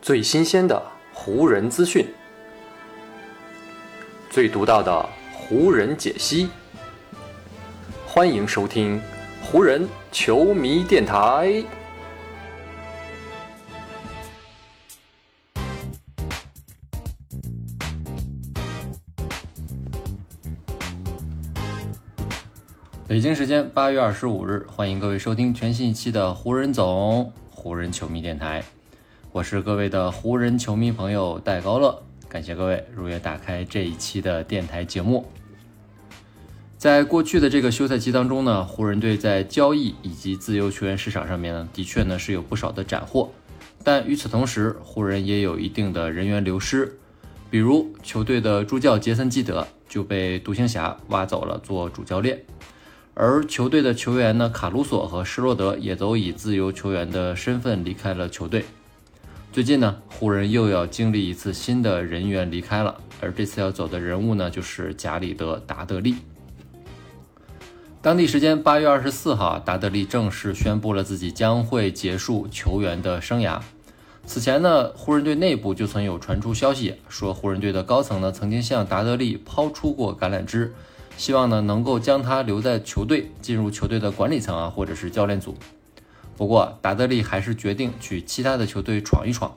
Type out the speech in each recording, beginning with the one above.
最新鲜的湖人资讯，最独到的湖人解析。欢迎收听湖人球迷电台。北京时间八月二十五日，欢迎各位收听全新一期的湖人总湖人球迷电台，我是各位的湖人球迷朋友戴高乐，感谢各位如约打开这一期的电台节目。在过去的这个休赛期当中呢，湖人队在交易以及自由球员市场上面，的确呢是有不少的斩获，但与此同时，湖人也有一定的人员流失，比如球队的助教杰森基德就被独行侠挖走了做主教练。而球队的球员呢，卡鲁索和施罗德也都以自由球员的身份离开了球队。最近呢，湖人又要经历一次新的人员离开了，而这次要走的人物呢，就是贾里德·达德利。当地时间八月二十四号，达德利正式宣布了自己将会结束球员的生涯。此前呢，湖人队内部就曾有传出消息，说湖人队的高层呢，曾经向达德利抛出过橄榄枝。希望呢能够将他留在球队，进入球队的管理层啊，或者是教练组。不过达德利还是决定去其他的球队闯一闯。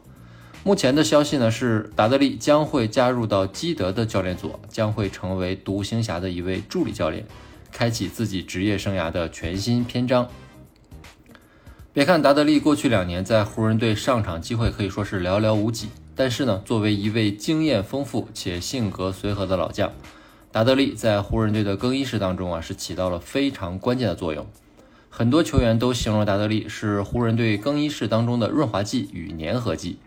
目前的消息呢是，达德利将会加入到基德的教练组，将会成为独行侠的一位助理教练，开启自己职业生涯的全新篇章。别看达德利过去两年在湖人队上场机会可以说是寥寥无几，但是呢，作为一位经验丰富且性格随和的老将。达德利在湖人队的更衣室当中啊，是起到了非常关键的作用。很多球员都形容达德利是湖人队更衣室当中的润滑剂与粘合剂。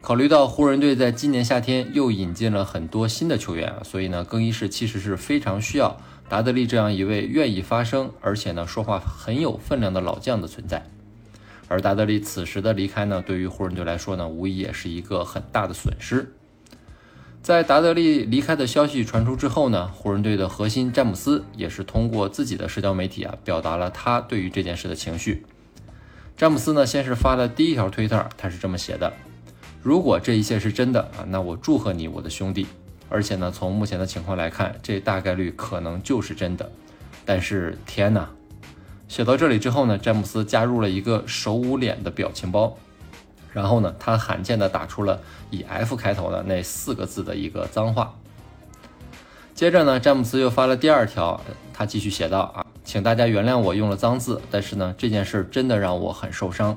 考虑到湖人队在今年夏天又引进了很多新的球员，所以呢，更衣室其实是非常需要达德利这样一位愿意发声，而且呢，说话很有分量的老将的存在。而达德利此时的离开呢，对于湖人队来说呢，无疑也是一个很大的损失。在达德利离开的消息传出之后呢，湖人队的核心詹姆斯也是通过自己的社交媒体啊，表达了他对于这件事的情绪。詹姆斯呢，先是发了第一条推特，他是这么写的：“如果这一切是真的啊，那我祝贺你，我的兄弟。而且呢，从目前的情况来看，这大概率可能就是真的。但是天哪！”写到这里之后呢，詹姆斯加入了一个手捂脸的表情包。然后呢，他罕见的打出了以 F 开头的那四个字的一个脏话。接着呢，詹姆斯又发了第二条，他继续写道：“啊，请大家原谅我用了脏字，但是呢，这件事真的让我很受伤，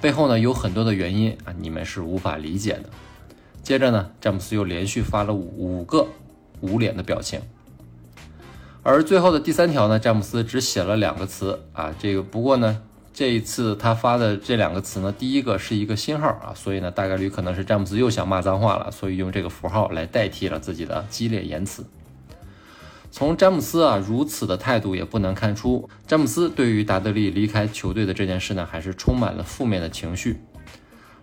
背后呢有很多的原因啊，你们是无法理解的。”接着呢，詹姆斯又连续发了五五个捂脸的表情，而最后的第三条呢，詹姆斯只写了两个词啊，这个不过呢。这一次他发的这两个词呢，第一个是一个星号啊，所以呢大概率可能是詹姆斯又想骂脏话了，所以用这个符号来代替了自己的激烈言辞。从詹姆斯啊如此的态度也不难看出，詹姆斯对于达德利离开球队的这件事呢，还是充满了负面的情绪。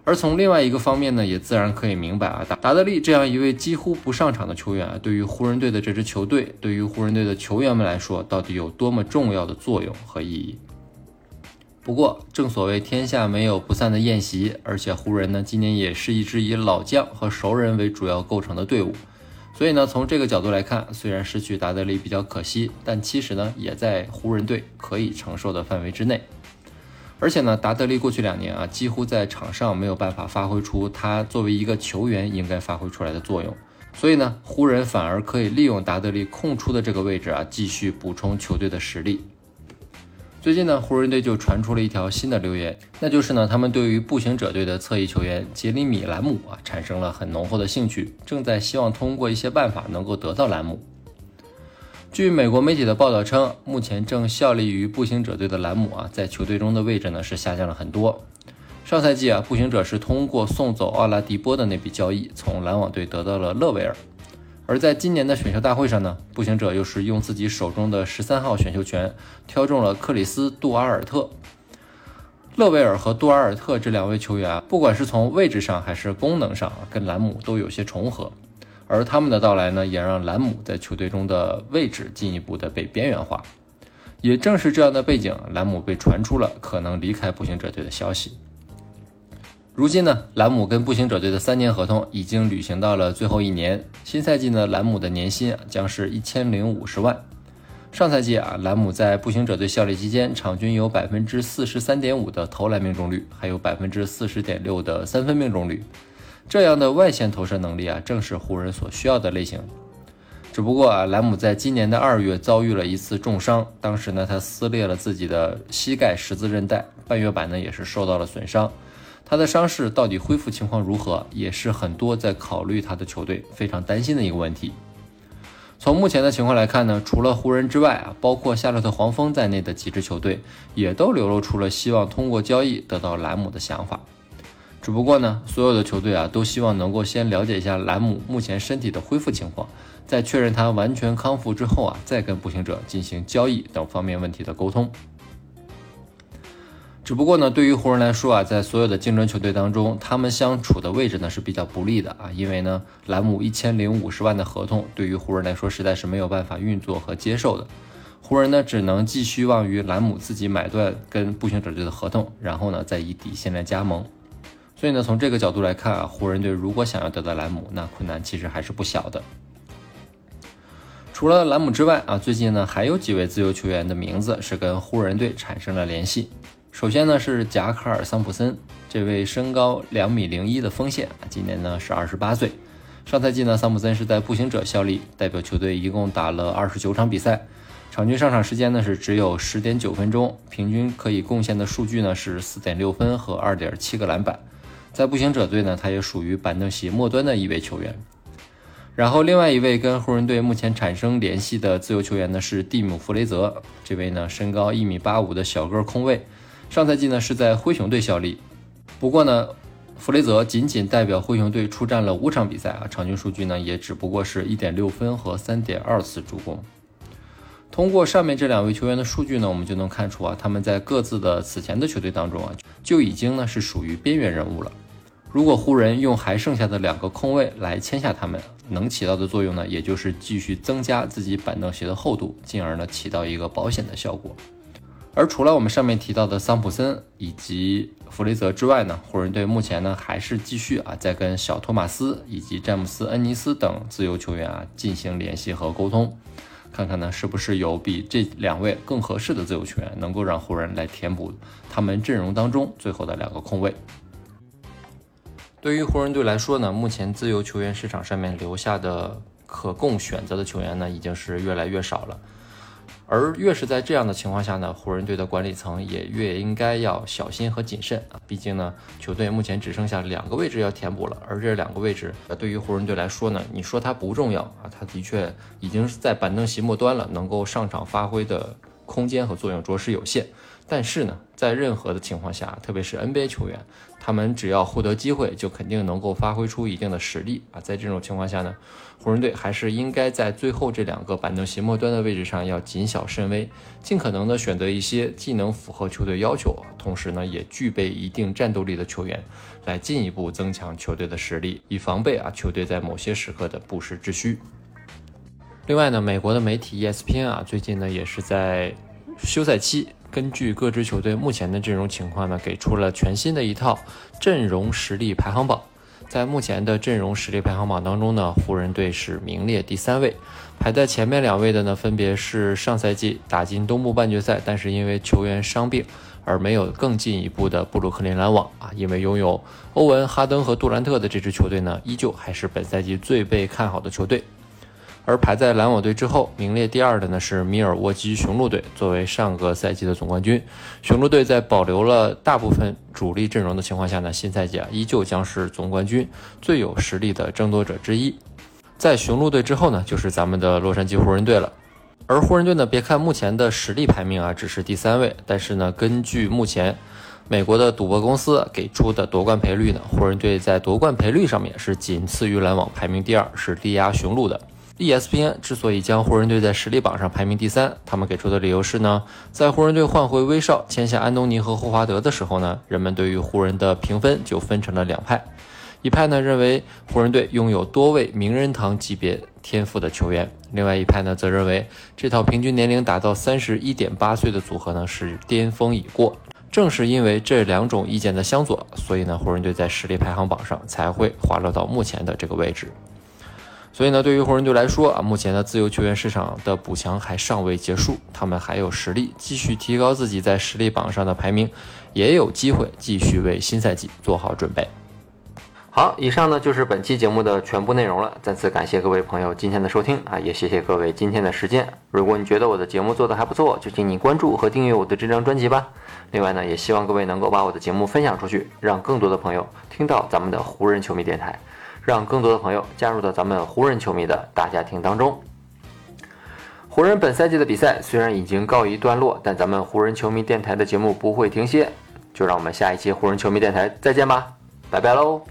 而从另外一个方面呢，也自然可以明白啊，达达德利这样一位几乎不上场的球员啊，对于湖人队的这支球队，对于湖人队的球员们来说，到底有多么重要的作用和意义。不过，正所谓天下没有不散的宴席，而且湖人呢今年也是一支以老将和熟人为主要构成的队伍，所以呢从这个角度来看，虽然失去达德利比较可惜，但其实呢也在湖人队可以承受的范围之内。而且呢达德利过去两年啊几乎在场上没有办法发挥出他作为一个球员应该发挥出来的作用，所以呢湖人反而可以利用达德利空出的这个位置啊继续补充球队的实力。最近呢，湖人队就传出了一条新的留言，那就是呢，他们对于步行者队的侧翼球员杰里米·兰姆啊，产生了很浓厚的兴趣，正在希望通过一些办法能够得到兰姆。据美国媒体的报道称，目前正效力于步行者队的兰姆啊，在球队中的位置呢是下降了很多。上赛季啊，步行者是通过送走奥拉迪波的那笔交易，从篮网队得到了勒维尔。而在今年的选秀大会上呢，步行者又是用自己手中的十三号选秀权挑中了克里斯·杜阿尔特、勒维尔和杜阿尔特这两位球员，不管是从位置上还是功能上，跟兰姆都有些重合。而他们的到来呢，也让兰姆在球队中的位置进一步的被边缘化。也正是这样的背景，兰姆被传出了可能离开步行者队的消息。如今呢，兰姆跟步行者队的三年合同已经履行到了最后一年，新赛季呢，兰姆的年薪啊将是一千零五十万。上赛季啊，兰姆在步行者队效力期间，场均有百分之四十三点五的投篮命中率，还有百分之四十点六的三分命中率，这样的外线投射能力啊，正是湖人所需要的类型。只不过啊，兰姆在今年的二月遭遇了一次重伤，当时呢，他撕裂了自己的膝盖十字韧带，半月板呢也是受到了损伤。他的伤势到底恢复情况如何，也是很多在考虑他的球队非常担心的一个问题。从目前的情况来看呢，除了湖人之外啊，包括夏洛特黄蜂在内的几支球队也都流露出了希望通过交易得到莱姆的想法。只不过呢，所有的球队啊都希望能够先了解一下莱姆目前身体的恢复情况，在确认他完全康复之后啊，再跟步行者进行交易等方面问题的沟通。只不过呢，对于湖人来说啊，在所有的竞争球队当中，他们相处的位置呢是比较不利的啊，因为呢，兰姆一千零五十万的合同对于湖人来说实在是没有办法运作和接受的。湖人呢只能寄希望于兰姆自己买断跟步行者队的合同，然后呢再以底薪来加盟。所以呢，从这个角度来看啊，湖人队如果想要得到兰姆，那困难其实还是不小的。除了兰姆之外啊，最近呢还有几位自由球员的名字是跟湖人队产生了联系。首先呢是贾卡尔·桑普森，这位身高两米零一的锋线，今年呢是二十八岁。上赛季呢，桑普森是在步行者效力，代表球队一共打了二十九场比赛，场均上场时间呢是只有十点九分钟，平均可以贡献的数据呢是四点六分和二点七个篮板。在步行者队呢，他也属于板凳席末端的一位球员。然后另外一位跟湖人队目前产生联系的自由球员呢是蒂姆·弗雷泽，这位呢身高一米八五的小个空位。上赛季呢是在灰熊队效力，不过呢，弗雷泽仅仅代表灰熊队出战了五场比赛啊，场均数据呢也只不过是一点六分和三点二次助攻。通过上面这两位球员的数据呢，我们就能看出啊，他们在各自的此前的球队当中啊，就已经呢是属于边缘人物了。如果湖人用还剩下的两个空位来签下他们，能起到的作用呢，也就是继续增加自己板凳席的厚度，进而呢起到一个保险的效果。而除了我们上面提到的桑普森以及弗雷泽之外呢，湖人队目前呢还是继续啊在跟小托马斯以及詹姆斯、恩尼斯等自由球员啊进行联系和沟通，看看呢是不是有比这两位更合适的自由球员能够让湖人来填补他们阵容当中最后的两个空位。对于湖人队来说呢，目前自由球员市场上面留下的可供选择的球员呢已经是越来越少了。而越是在这样的情况下呢，湖人队的管理层也越应该要小心和谨慎啊！毕竟呢，球队目前只剩下两个位置要填补了，而这两个位置，对于湖人队来说呢，你说它不重要啊，它的确已经在板凳席末端了，能够上场发挥的空间和作用着实有限。但是呢，在任何的情况下，特别是 NBA 球员，他们只要获得机会，就肯定能够发挥出一定的实力啊！在这种情况下呢，湖人队还是应该在最后这两个板凳席末端的位置上要谨小慎微，尽可能的选择一些既能符合球队要求，同时呢也具备一定战斗力的球员，来进一步增强球队的实力，以防备啊球队在某些时刻的不时之需。另外呢，美国的媒体 ESPN 啊，最近呢也是在休赛期。根据各支球队目前的阵容情况呢，给出了全新的一套阵容实力排行榜。在目前的阵容实力排行榜当中呢，湖人队是名列第三位，排在前面两位的呢，分别是上赛季打进东部半决赛，但是因为球员伤病而没有更进一步的布鲁克林篮网啊。因为拥有欧文、哈登和杜兰特的这支球队呢，依旧还是本赛季最被看好的球队。而排在篮网队之后，名列第二的呢是米尔沃基雄鹿队。作为上个赛季的总冠军，雄鹿队在保留了大部分主力阵容的情况下呢，新赛季啊依旧将是总冠军最有实力的争夺者之一。在雄鹿队之后呢，就是咱们的洛杉矶湖人队了。而湖人队呢，别看目前的实力排名啊只是第三位，但是呢，根据目前美国的赌博公司给出的夺冠赔率呢，湖人队在夺冠赔率上面是仅次于篮网，排名第二，是力压雄鹿的。ESPN 之所以将湖人队在实力榜上排名第三，他们给出的理由是呢，在湖人队换回威少、签下安东尼和霍华德的时候呢，人们对于湖人的评分就分成了两派，一派呢认为湖人队拥有多位名人堂级别天赋的球员，另外一派呢则认为这套平均年龄达到三十一点八岁的组合呢是巅峰已过。正是因为这两种意见的相左，所以呢，湖人队在实力排行榜上才会滑落到目前的这个位置。所以呢，对于湖人队来说啊，目前的自由球员市场的补强还尚未结束，他们还有实力继续提高自己在实力榜上的排名，也有机会继续为新赛季做好准备。好，以上呢就是本期节目的全部内容了。再次感谢各位朋友今天的收听啊，也谢谢各位今天的时间。如果你觉得我的节目做得还不错，就请你关注和订阅我的这张专辑吧。另外呢，也希望各位能够把我的节目分享出去，让更多的朋友听到咱们的湖人球迷电台。让更多的朋友加入到咱们湖人球迷的大家庭当中。湖人本赛季的比赛虽然已经告一段落，但咱们湖人球迷电台的节目不会停歇。就让我们下一期湖人球迷电台再见吧，拜拜喽。